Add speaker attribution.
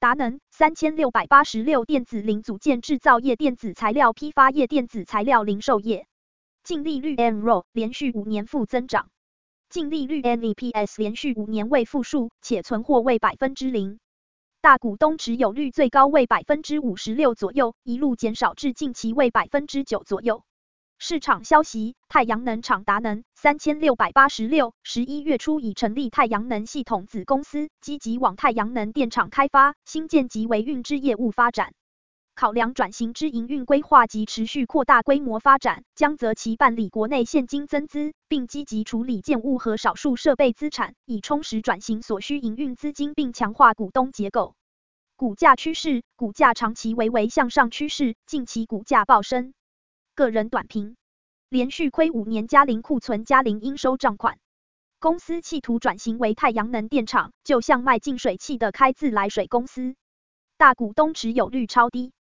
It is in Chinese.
Speaker 1: 达能三千六百八十六，电子零组件制造业、电子材料批发业、电子材料零售业。净利率 NRO 连续五年负增长，净利率 NEPS 连续五年为负数，且存货为百分之零。大股东持有率最高为百分之五十六左右，一路减少至近期为百分之九左右。市场消息，太阳能厂达能三千六百八十六，十一月初已成立太阳能系统子公司，积极往太阳能电厂开发、新建及维运之业务发展。考量转型之营运规划及持续扩大规模发展，将择期办理国内现金增资，并积极处理建物和少数设备资产，以充实转型所需营运资金，并强化股东结构。股价趋势，股价长期为为向上趋势，近期股价暴升。个人短评：连续亏五年加零库存加零应收账款，公司企图转型为太阳能电厂，就像卖净水器的开自来水公司。大股东持有率超低。